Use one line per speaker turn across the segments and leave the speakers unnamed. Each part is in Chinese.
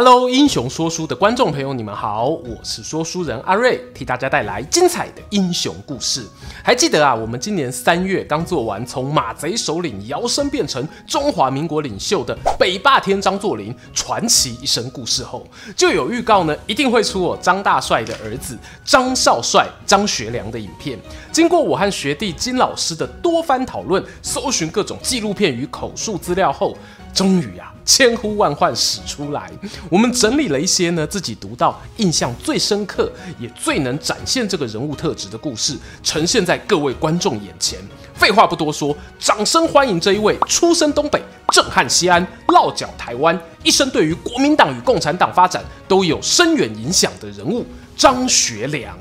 Hello，英雄说书的观众朋友，你们好，我是说书人阿瑞，替大家带来精彩的英雄故事。还记得啊，我们今年三月刚做完从马贼首领摇身变成中华民国领袖的北霸天张作霖传奇一生故事后，就有预告呢，一定会出我张大帅的儿子张少帅张学良的影片。经过我和学弟金老师的多番讨论，搜寻各种纪录片与口述资料后，终于啊，千呼万唤始出来。我们整理了一些呢，自己读到印象最深刻，也最能展现这个人物特质的故事，呈现在各位观众眼前。废话不多说，掌声欢迎这一位出生东北、震撼西安、落脚台湾，一生对于国民党与共产党发展都有深远影响的人物——张学良。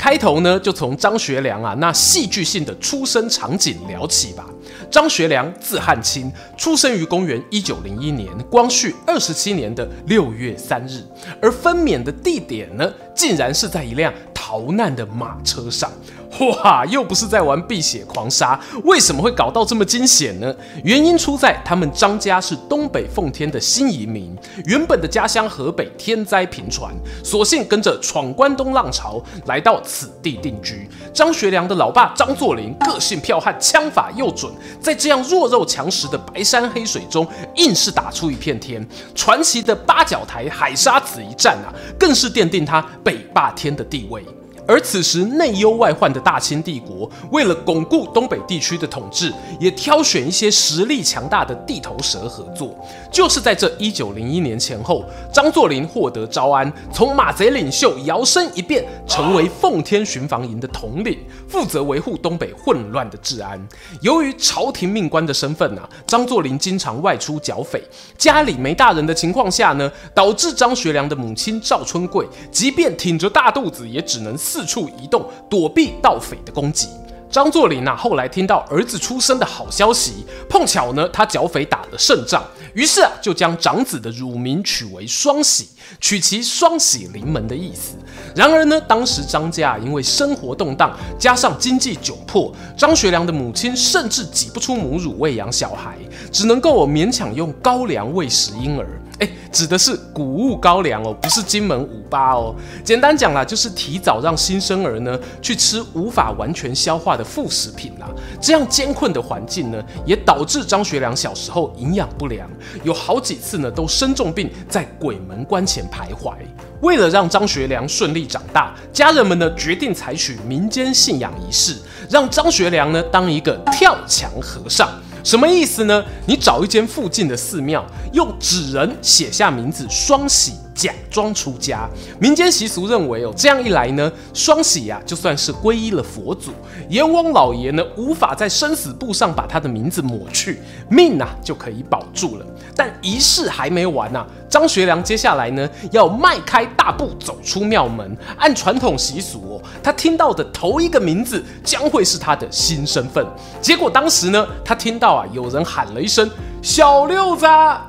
开头呢，就从张学良啊那戏剧性的出生场景聊起吧。张学良字汉卿，出生于公元一九零一年光绪二十七年的六月三日，而分娩的地点呢，竟然是在一辆逃难的马车上。哇，又不是在玩碧血狂杀，为什么会搞到这么惊险呢？原因出在他们张家是东北奉天的新移民，原本的家乡河北天灾频传，索性跟着闯关东浪潮来到此地定居。张学良的老爸张作霖个性剽悍，枪法又准，在这样弱肉强食的白山黑水中，硬是打出一片天。传奇的八角台海沙子一战啊，更是奠定他北霸天的地位。而此时内忧外患的大清帝国，为了巩固东北地区的统治，也挑选一些实力强大的地头蛇合作。就是在这一九零一年前后，张作霖获得招安，从马贼领袖摇身一变，成为奉天巡防营的统领，负责维护东北混乱的治安。由于朝廷命官的身份啊，张作霖经常外出剿匪，家里没大人的情况下呢，导致张学良的母亲赵春贵，即便挺着大肚子，也只能四。四处移动，躲避盗匪的攻击。张作霖啊，后来听到儿子出生的好消息，碰巧呢，他剿匪打了胜仗，于是啊，就将长子的乳名取为双喜，取其双喜临门的意思。然而呢，当时张家因为生活动荡，加上经济窘迫，张学良的母亲甚至挤不出母乳喂养小孩，只能够勉强用高粱喂食婴儿。哎，指的是谷物高粱哦，不是金门五八哦。简单讲啦，就是提早让新生儿呢去吃无法完全消化的副食品啦。这样艰困的环境呢，也导致张学良小时候营养不良，有好几次呢都生重病，在鬼门关前徘徊。为了让张学良顺利长大，家人们呢决定采取民间信仰仪式，让张学良呢当一个跳墙和尚。什么意思呢？你找一间附近的寺庙，用纸人写下名字“双喜”，假装出家。民间习俗认为哦，这样一来呢，双喜呀就算是皈依了佛祖，阎王老爷呢无法在生死簿上把他的名字抹去，命呐就可以保住了。但仪式还没完呐，张学良接下来呢要迈开大步走出庙门，按传统习俗哦，他听到的头一个名字将会是他的新身份。结果当时呢，他听到啊有人喊了一声。小六子，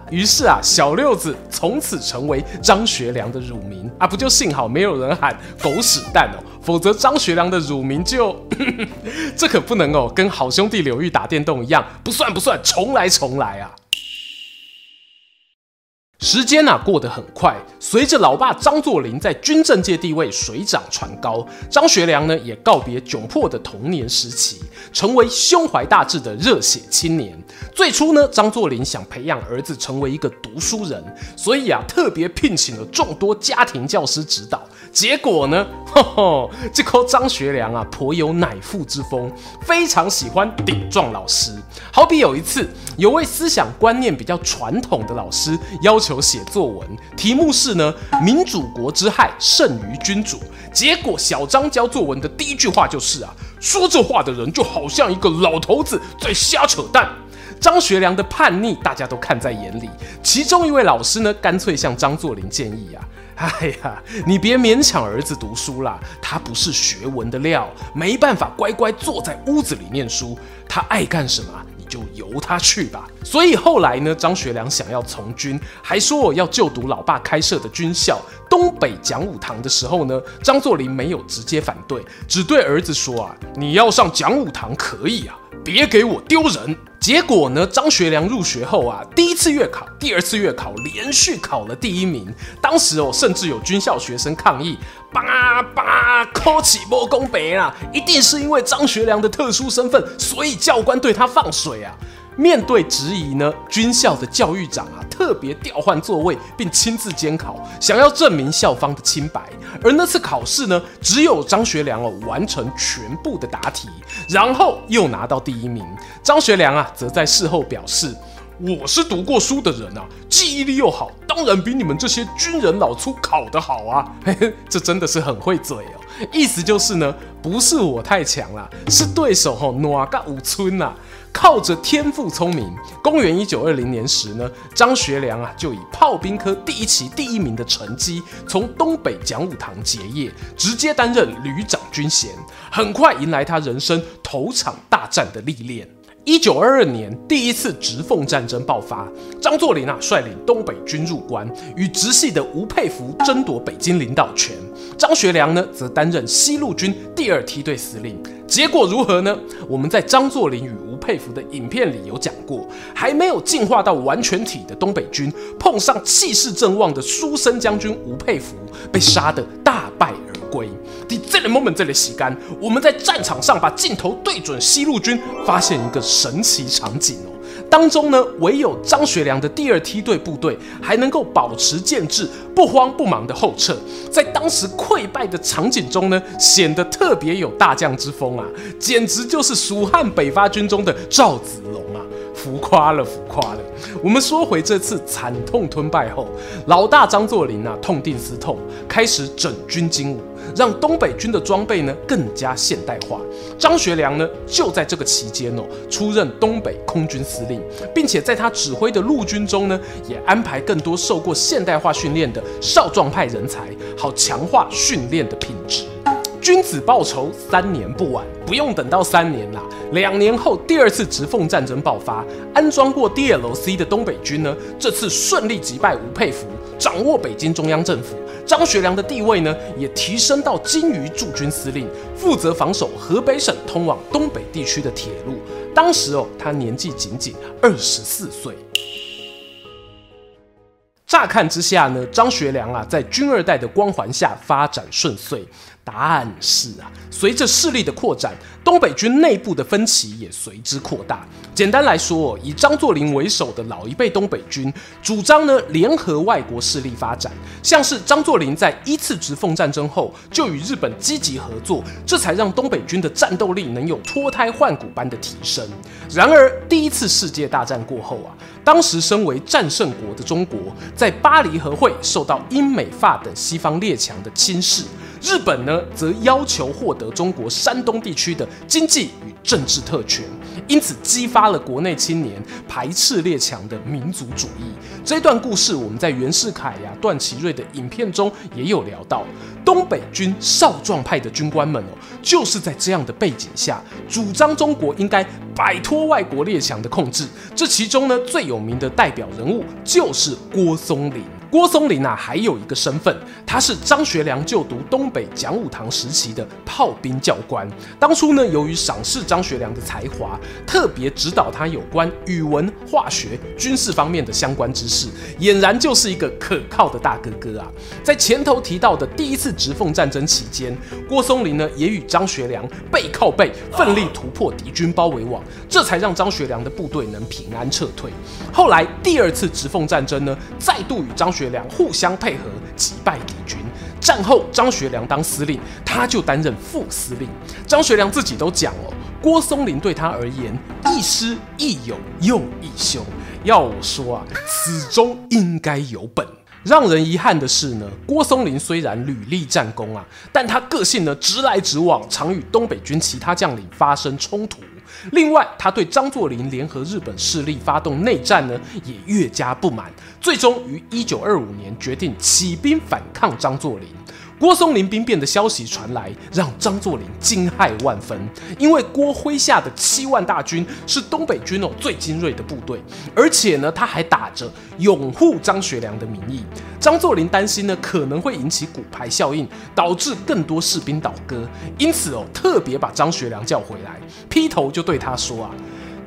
于是啊，小六子从此成为张学良的乳名啊！不就幸好没有人喊狗屎蛋哦，否则张学良的乳名就 这可不能哦，跟好兄弟刘玉打电动一样，不算不算，重来重来啊！时间啊过得很快，随着老爸张作霖在军政界地位水涨船高，张学良呢也告别窘迫的童年时期，成为胸怀大志的热血青年。最初呢，张作霖想培养儿子成为一个读书人，所以啊特别聘请了众多家庭教师指导。结果呢，呵呵，这抠张学良啊颇有乃父之风，非常喜欢顶撞老师。好比有一次，有位思想观念比较传统的老师要求。求写作文，题目是呢，民主国之害胜于君主。结果小张交作文的第一句话就是啊，说这话的人就好像一个老头子在瞎扯淡。张学良的叛逆大家都看在眼里，其中一位老师呢，干脆向张作霖建议啊，哎呀，你别勉强儿子读书啦，他不是学文的料，没办法乖乖坐在屋子里念书。他爱干什么，就由他去吧。所以后来呢，张学良想要从军，还说我要就读老爸开设的军校东北讲武堂的时候呢，张作霖没有直接反对，只对儿子说啊，你要上讲武堂可以啊。别给我丢人！结果呢，张学良入学后啊，第一次月考、第二次月考连续考了第一名。当时哦，甚至有军校学生抗议：“叭叭，扣起莫公北啊！一定是因为张学良的特殊身份，所以教官对他放水啊！”面对质疑呢，军校的教育长啊，特别调换座位，并亲自监考，想要证明校方的清白。而那次考试呢，只有张学良哦完成全部的答题，然后又拿到第一名。张学良啊，则在事后表示：“我是读过书的人啊，记忆力又好，当然比你们这些军人老粗考得好啊。”嘿嘿，这真的是很会嘴哦。意思就是呢，不是我太强了，是对手吼哪个武村呐。靠着天赋聪明，公元一九二零年时呢，张学良啊就以炮兵科第一期第一名的成绩，从东北讲武堂结业，直接担任旅长军衔，很快迎来他人生头场大战的历练。一九二二年，第一次直奉战争爆发，张作霖啊率领东北军入关，与直系的吴佩孚争夺北京领导权。张学良呢，则担任西路军第二梯队司令。结果如何呢？我们在张作霖与吴佩孚的影片里有讲过，还没有进化到完全体的东北军，碰上气势正旺的书生将军吴佩孚，被杀得大败而归。在这个 moment，这里洗干，我们在战场上把镜头对准西路军，发现一个神奇场景哦。当中呢，唯有张学良的第二梯队部队还能够保持建制，不慌不忙的后撤。在当时溃败的场景中呢，显得特别有大将之风啊，简直就是蜀汉北伐军中的赵子龙啊，浮夸了，浮夸了。我们说回这次惨痛吞败后，老大张作霖啊，痛定思痛，开始整军精武。让东北军的装备呢更加现代化。张学良呢就在这个期间哦，出任东北空军司令，并且在他指挥的陆军中呢，也安排更多受过现代化训练的少壮派人才，好强化训练的品质。君子报仇，三年不晚。不用等到三年啦，两年后第二次直奉战争爆发，安装过 DLC 的东北军呢，这次顺利击败吴佩孚，掌握北京中央政府。张学良的地位呢，也提升到精于驻军司令，负责防守河北省通往东北地区的铁路。当时哦，他年纪仅仅二十四岁。乍看之下呢，张学良啊，在军二代的光环下发展顺遂。但是啊，随着势力的扩展，东北军内部的分歧也随之扩大。简单来说，以张作霖为首的老一辈东北军主张呢，联合外国势力发展，像是张作霖在一次直奉战争后就与日本积极合作，这才让东北军的战斗力能有脱胎换骨般的提升。然而，第一次世界大战过后啊，当时身为战胜国的中国，在巴黎和会受到英美法等西方列强的侵蚀。日本呢，则要求获得中国山东地区的经济与政治特权，因此激发了国内青年排斥列强的民族主义。这段故事我们在袁世凯呀、段祺瑞的影片中也有聊到。东北军少壮派的军官们哦，就是在这样的背景下，主张中国应该摆脱外国列强的控制。这其中呢，最有名的代表人物就是郭松龄。郭松龄啊，还有一个身份，他是张学良就读东北讲武堂时期的炮兵教官。当初呢，由于赏识张学良的才华，特别指导他有关语文、化学、军事方面的相关知识，俨然就是一个可靠的大哥哥啊。在前头提到的第一次直奉战争期间，郭松龄呢也与张学良背靠背，奋力突破敌军包围网，这才让张学良的部队能平安撤退。后来第二次直奉战争呢，再度与张学。学良互相配合，击败敌军。战后，张学良当司令，他就担任副司令。张学良自己都讲哦，郭松龄对他而言，亦师亦友又亦兄。要我说啊，此中应该有本。让人遗憾的是呢，郭松龄虽然屡立战功啊，但他个性呢直来直往，常与东北军其他将领发生冲突。另外，他对张作霖联合日本势力发动内战呢，也越加不满，最终于一九二五年决定起兵反抗张作霖。郭松龄兵变的消息传来，让张作霖惊骇万分。因为郭麾下的七万大军是东北军哦最精锐的部队，而且呢，他还打着拥护张学良的名义。张作霖担心呢可能会引起骨牌效应，导致更多士兵倒戈，因此哦特别把张学良叫回来，劈头就对他说啊：“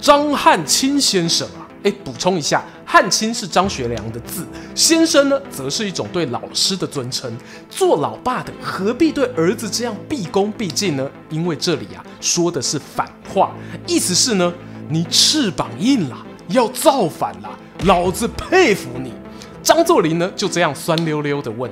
张汉卿先生啊。”哎，补充一下，汉卿是张学良的字，先生呢，则是一种对老师的尊称。做老爸的何必对儿子这样毕恭毕敬呢？因为这里啊，说的是反话，意思是呢，你翅膀硬了，要造反了，老子佩服你。张作霖呢，就这样酸溜溜的问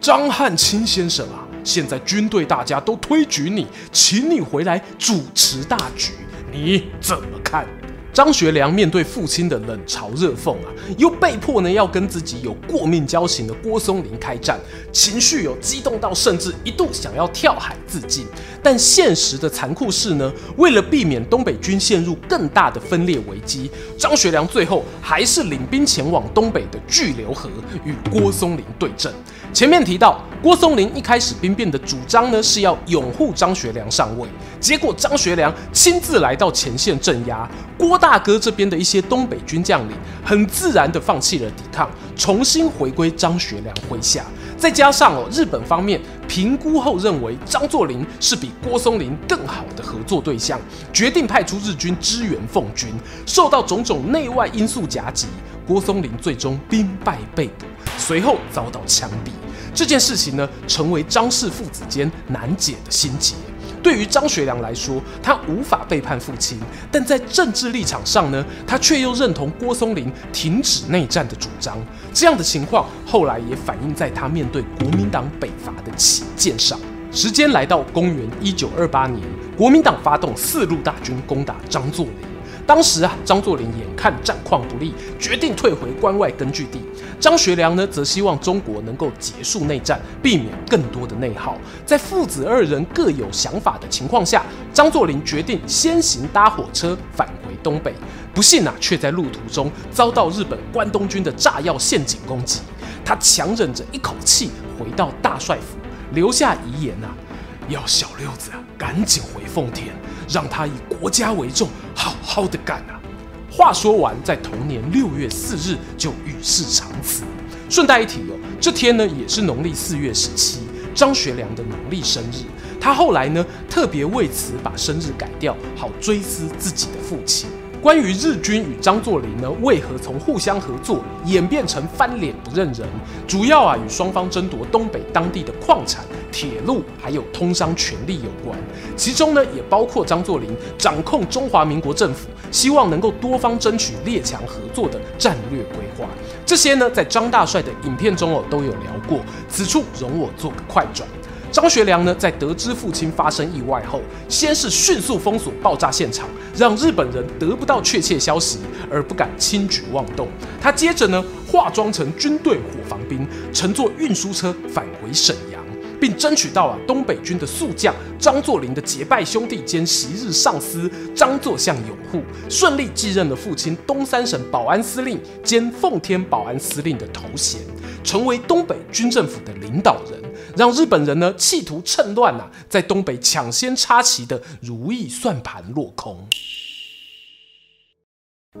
张汉卿先生啊，现在军队大家都推举你，请你回来主持大局，你怎么看？张学良面对父亲的冷嘲热讽啊，又被迫呢要跟自己有过命交情的郭松龄开战，情绪有激动到甚至一度想要跳海自尽。但现实的残酷是呢，为了避免东北军陷入更大的分裂危机，张学良最后还是领兵前往东北的巨流河与郭松龄对阵。前面提到，郭松龄一开始兵变的主张呢是要拥护张学良上位，结果张学良亲自来到前线镇压郭。大哥这边的一些东北军将领很自然地放弃了抵抗，重新回归张学良麾下。再加上哦，日本方面评估后认为张作霖是比郭松龄更好的合作对象，决定派出日军支援奉军。受到种种内外因素夹击，郭松龄最终兵败被捕，随后遭到枪毙。这件事情呢，成为张氏父子间难解的心结。对于张学良来说，他无法背叛父亲，但在政治立场上呢，他却又认同郭松龄停止内战的主张。这样的情况后来也反映在他面对国民党北伐的起见上。时间来到公元一九二八年，国民党发动四路大军攻打张作霖。当时啊，张作霖眼看战况不利，决定退回关外根据地。张学良呢，则希望中国能够结束内战，避免更多的内耗。在父子二人各有想法的情况下，张作霖决定先行搭火车返回东北。不幸啊，却在路途中遭到日本关东军的炸药陷阱攻击。他强忍着一口气回到大帅府，留下遗言啊，要小六子啊，赶紧回奉天。让他以国家为重，好好的干啊！话说完，在同年六月四日就与世长辞。顺带一提哦，这天呢也是农历四月十七，张学良的农历生日。他后来呢特别为此把生日改掉，好追思自己的父亲。关于日军与张作霖呢，为何从互相合作演变成翻脸不认人？主要啊与双方争夺东北当地的矿产、铁路还有通商权力有关。其中呢也包括张作霖掌控中华民国政府，希望能够多方争取列强合作的战略规划。这些呢在张大帅的影片中哦都有聊过。此处容我做个快转。张学良呢，在得知父亲发生意外后，先是迅速封锁爆炸现场，让日本人得不到确切消息，而不敢轻举妄动。他接着呢，化妆成军队火防兵，乘坐运输车返回沈阳，并争取到啊东北军的宿将张作霖的结拜兄弟兼昔日上司张作相拥护，顺利继任了父亲东三省保安司令兼奉天保安司令的头衔，成为东北军政府的领导人。让日本人呢企图趁乱啊，在东北抢先插旗的如意算盘落空。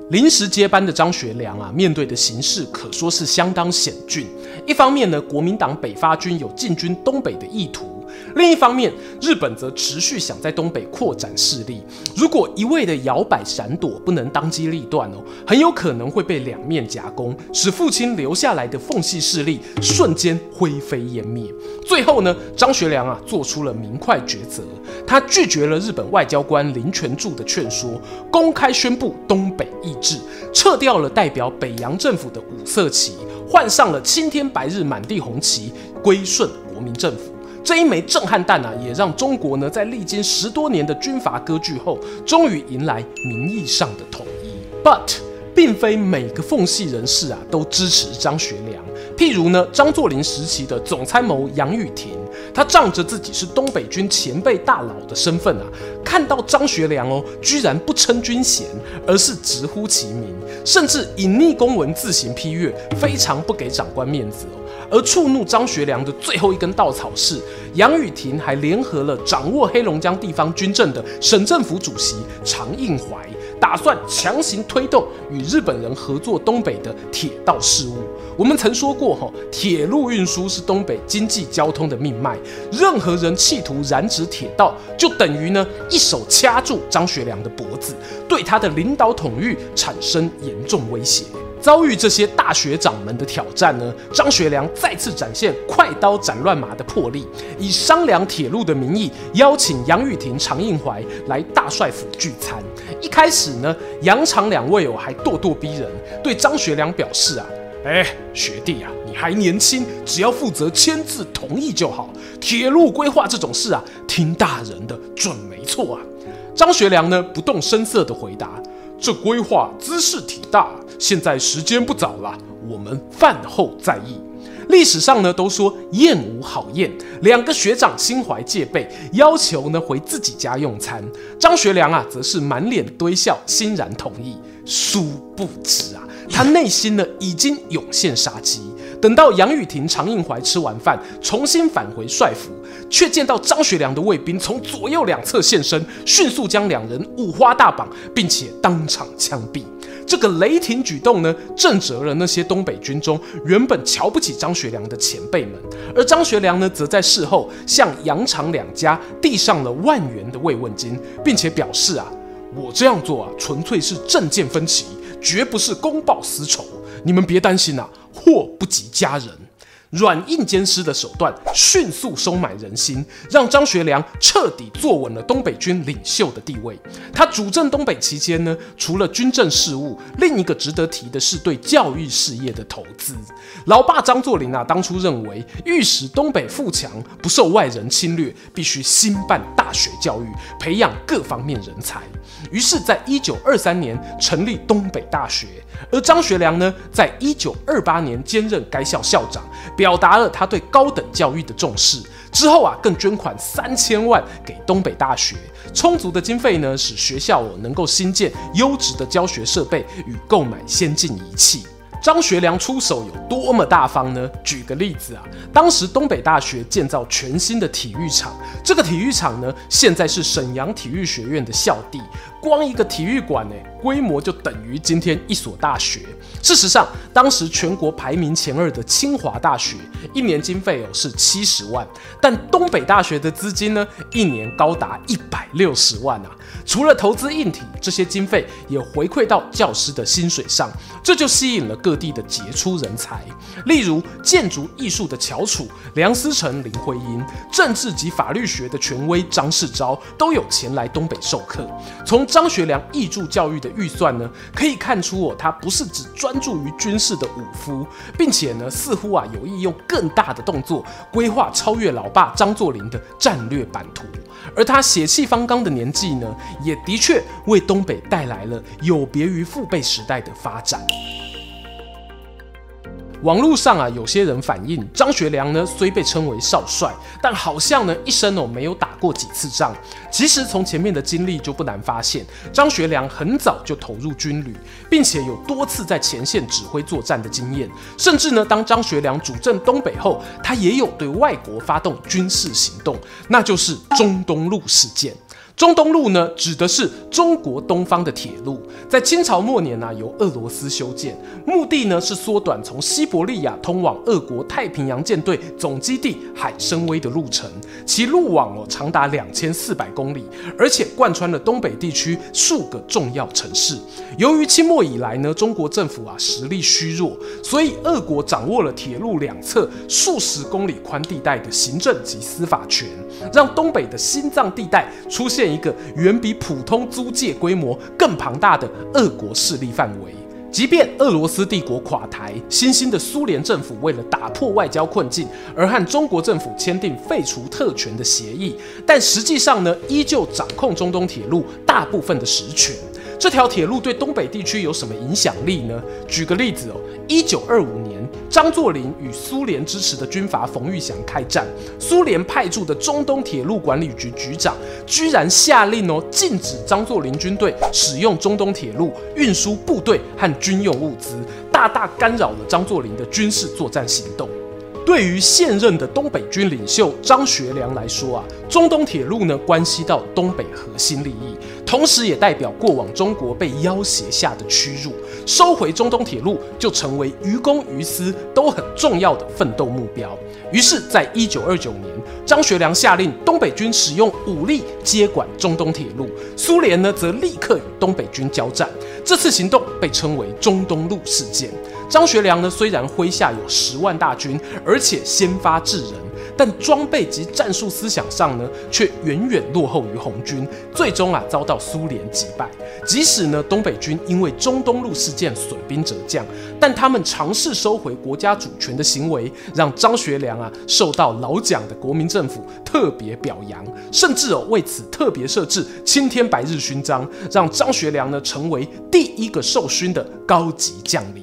临时接班的张学良啊，面对的形势可说是相当险峻。一方面呢，国民党北伐军有进军东北的意图。另一方面，日本则持续想在东北扩展势力。如果一味的摇摆闪躲，不能当机立断哦，很有可能会被两面夹攻，使父亲留下来的缝隙势力瞬间灰飞烟灭。最后呢，张学良啊做出了明快抉择，他拒绝了日本外交官林权柱的劝说，公开宣布东北易帜，撤掉了代表北洋政府的五色旗，换上了青天白日满地红旗，归顺国民政府。这一枚震撼弹啊，也让中国呢在历经十多年的军阀割据后，终于迎来名义上的统一。But 并非每个奉系人士啊都支持张学良，譬如呢，张作霖时期的总参谋杨宇霆，他仗着自己是东北军前辈大佬的身份啊，看到张学良哦，居然不称军衔，而是直呼其名，甚至隐匿公文自行批阅，非常不给长官面子哦。而触怒张学良的最后一根稻草是，杨宇霆还联合了掌握黑龙江地方军政的省政府主席常应怀，打算强行推动与日本人合作东北的铁道事务。我们曾说过，哈，铁路运输是东北经济交通的命脉，任何人企图染指铁道，就等于呢一手掐住张学良的脖子，对他的领导统御产生严重威胁。遭遇这些大学长们的挑战呢，张学良再次展现快刀斩乱麻的魄力，以商量铁路的名义邀请杨宇霆、常应怀来大帅府聚餐。一开始呢，杨常两位哦还咄咄逼人，对张学良表示啊，哎，学弟啊，你还年轻，只要负责签字同意就好。铁路规划这种事啊，听大人的准没错啊。张学良呢，不动声色地回答。这规划兹事体大，现在时间不早了，我们饭后再议。历史上呢都说宴无好宴，两个学长心怀戒备，要求呢回自己家用餐。张学良啊则是满脸堆笑，欣然同意。殊不知啊，他内心呢已经涌现杀机。等到杨宇霆、常应怀吃完饭，重新返回帅府，却见到张学良的卫兵从左右两侧现身，迅速将两人五花大绑，并且当场枪毙。这个雷霆举动呢，震慑了那些东北军中原本瞧不起张学良的前辈们。而张学良呢，则在事后向杨常两家递上了万元的慰问金，并且表示啊，我这样做啊，纯粹是政见分歧，绝不是公报私仇，你们别担心啊。祸不及家人，软硬兼施的手段迅速收买人心，让张学良彻底坐稳了东北军领袖的地位。他主政东北期间呢，除了军政事务，另一个值得提的是对教育事业的投资。老爸张作霖啊，当初认为欲使东北富强，不受外人侵略，必须兴办大学教育，培养各方面人才。于是，在一九二三年成立东北大学，而张学良呢，在一九二八年兼任该校校长，表达了他对高等教育的重视。之后啊，更捐款三千万给东北大学，充足的经费呢，使学校能够新建优质的教学设备与购买先进仪器。张学良出手有多么大方呢？举个例子啊，当时东北大学建造全新的体育场，这个体育场呢，现在是沈阳体育学院的校地，光一个体育馆呢，规模就等于今天一所大学。事实上，当时全国排名前二的清华大学，一年经费哦是七十万，但东北大学的资金呢，一年高达一百六十万啊。除了投资硬体，这些经费也回馈到教师的薪水上，这就吸引了各地的杰出人才，例如建筑艺术的翘楚梁思成、林徽因，政治及法律学的权威张世钊都有前来东北授课。从张学良挹注教育的预算呢，可以看出哦，他不是只专注于军事的武夫，并且呢，似乎啊有意用更大的动作规划超越老爸张作霖的战略版图。而他血气方刚的年纪呢，也的确为东北带来了有别于父辈时代的发展。网络上啊，有些人反映张学良呢，虽被称为少帅，但好像呢一生哦没有打过几次仗。其实从前面的经历就不难发现，张学良很早就投入军旅，并且有多次在前线指挥作战的经验。甚至呢，当张学良主政东北后，他也有对外国发动军事行动，那就是中东路事件。中东路呢，指的是中国东方的铁路，在清朝末年呢、由俄罗斯修建，目的呢是缩短从西伯利亚通往俄国太平洋舰队总基地海参崴的路程，其路网哦长达两千四百公里，而且贯穿了东北地区数个重要城市。由于清末以来呢，中国政府啊实力虚弱，所以俄国掌握了铁路两侧数十公里宽地带的行政及司法权，让东北的心脏地带出现。建一个远比普通租界规模更庞大的俄国势力范围。即便俄罗斯帝国垮台，新兴的苏联政府为了打破外交困境，而和中国政府签订废除特权的协议，但实际上呢，依旧掌控中东铁路大部分的实权。这条铁路对东北地区有什么影响力呢？举个例子哦，一九二五年，张作霖与苏联支持的军阀冯玉祥开战，苏联派驻的中东铁路管理局局长居然下令哦，禁止张作霖军队使用中东铁路运输部队和军用物资，大大干扰了张作霖的军事作战行动。对于现任的东北军领袖张学良来说啊，中东铁路呢，关系到东北核心利益，同时也代表过往中国被要挟下的屈辱。收回中东铁路就成为于公于私都很重要的奋斗目标。于是，在一九二九年，张学良下令东北军使用武力接管中东铁路，苏联呢则立刻与东北军交战。这次行动被称为中东路事件。张学良呢，虽然麾下有十万大军，而且先发制人，但装备及战术思想上呢，却远远落后于红军，最终啊遭到苏联击败。即使呢东北军因为中东路事件损兵折将，但他们尝试收回国家主权的行为，让张学良啊受到老蒋的国民政府特别表扬，甚至哦为此特别设置青天白日勋章，让张学良呢成为第一个受勋的高级将领。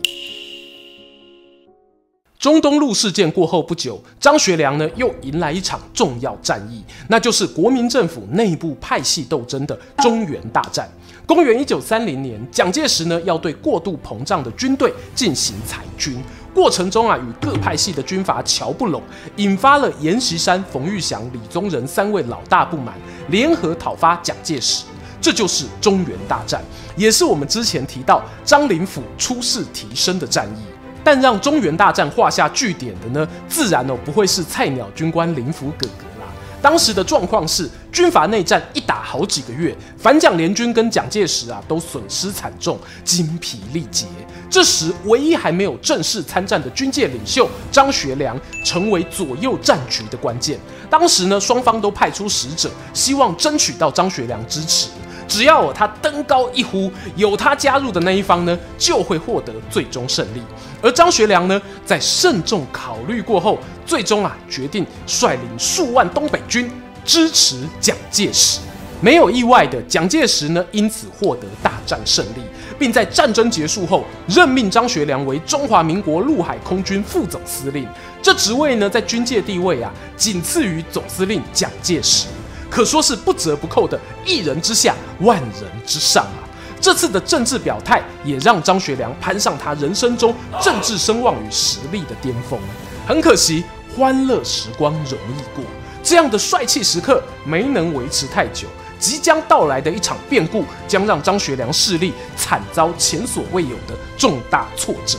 中东路事件过后不久，张学良呢又迎来一场重要战役，那就是国民政府内部派系斗争的中原大战。公元一九三零年，蒋介石呢要对过度膨胀的军队进行裁军，过程中啊与各派系的军阀乔不拢，引发了阎锡山、冯玉祥、李宗仁三位老大不满，联合讨伐蒋介石，这就是中原大战，也是我们之前提到张灵甫出仕提升的战役。但让中原大战画下句点的呢，自然哦不会是菜鸟军官林福哥哥啦。当时的状况是，军阀内战一打好几个月，反蒋联军跟蒋介石啊都损失惨重，精疲力竭。这时，唯一还没有正式参战的军界领袖张学良，成为左右战局的关键。当时呢，双方都派出使者，希望争取到张学良支持。只要他登高一呼，有他加入的那一方呢，就会获得最终胜利。而张学良呢，在慎重考虑过后，最终啊决定率领数万东北军支持蒋介石。没有意外的，蒋介石呢因此获得大战胜利，并在战争结束后任命张学良为中华民国陆海空军副总司令。这职位呢，在军界地位啊，仅次于总司令蒋介石。可说是不折不扣的一人之下，万人之上啊！这次的政治表态也让张学良攀上他人生中政治声望与实力的巅峰。很可惜，欢乐时光容易过，这样的帅气时刻没能维持太久。即将到来的一场变故，将让张学良势力惨遭前所未有的重大挫折。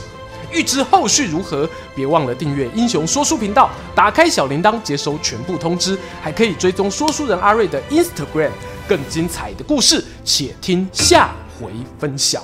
欲知后续如何，别忘了订阅英雄说书频道，打开小铃铛接收全部通知，还可以追踪说书人阿瑞的 Instagram，更精彩的故事，且听下回分晓。